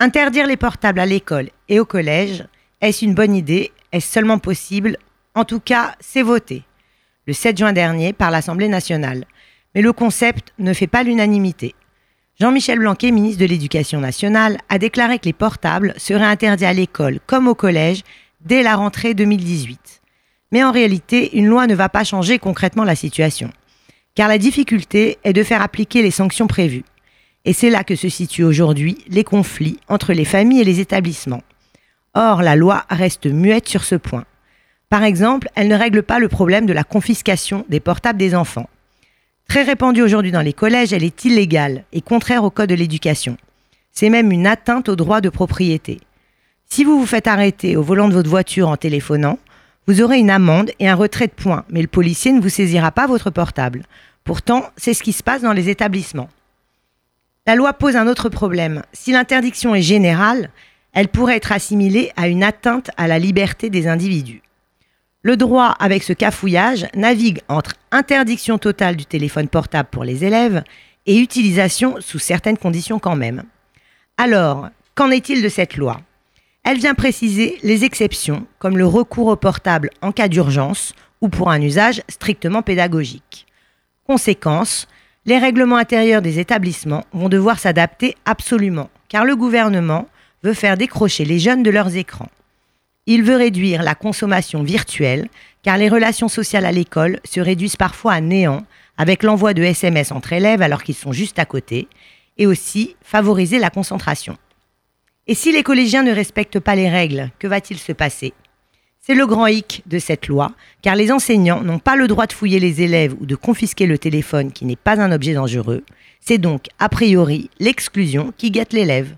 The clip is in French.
Interdire les portables à l'école et au collège, est-ce une bonne idée? Est-ce seulement possible? En tout cas, c'est voté le 7 juin dernier par l'Assemblée nationale. Mais le concept ne fait pas l'unanimité. Jean-Michel Blanquet, ministre de l'Éducation nationale, a déclaré que les portables seraient interdits à l'école comme au collège dès la rentrée 2018. Mais en réalité, une loi ne va pas changer concrètement la situation. Car la difficulté est de faire appliquer les sanctions prévues. Et c'est là que se situent aujourd'hui les conflits entre les familles et les établissements. Or, la loi reste muette sur ce point. Par exemple, elle ne règle pas le problème de la confiscation des portables des enfants. Très répandue aujourd'hui dans les collèges, elle est illégale et contraire au Code de l'éducation. C'est même une atteinte au droit de propriété. Si vous vous faites arrêter au volant de votre voiture en téléphonant, vous aurez une amende et un retrait de points, mais le policier ne vous saisira pas votre portable. Pourtant, c'est ce qui se passe dans les établissements. La loi pose un autre problème. Si l'interdiction est générale, elle pourrait être assimilée à une atteinte à la liberté des individus. Le droit, avec ce cafouillage, navigue entre interdiction totale du téléphone portable pour les élèves et utilisation sous certaines conditions quand même. Alors, qu'en est-il de cette loi? Elle vient préciser les exceptions, comme le recours au portable en cas d'urgence ou pour un usage strictement pédagogique. Conséquence, les règlements intérieurs des établissements vont devoir s'adapter absolument, car le gouvernement veut faire décrocher les jeunes de leurs écrans. Il veut réduire la consommation virtuelle, car les relations sociales à l'école se réduisent parfois à néant avec l'envoi de SMS entre élèves alors qu'ils sont juste à côté, et aussi favoriser la concentration. Et si les collégiens ne respectent pas les règles, que va-t-il se passer? C'est le grand hic de cette loi, car les enseignants n'ont pas le droit de fouiller les élèves ou de confisquer le téléphone qui n'est pas un objet dangereux. C'est donc, a priori, l'exclusion qui guette l'élève.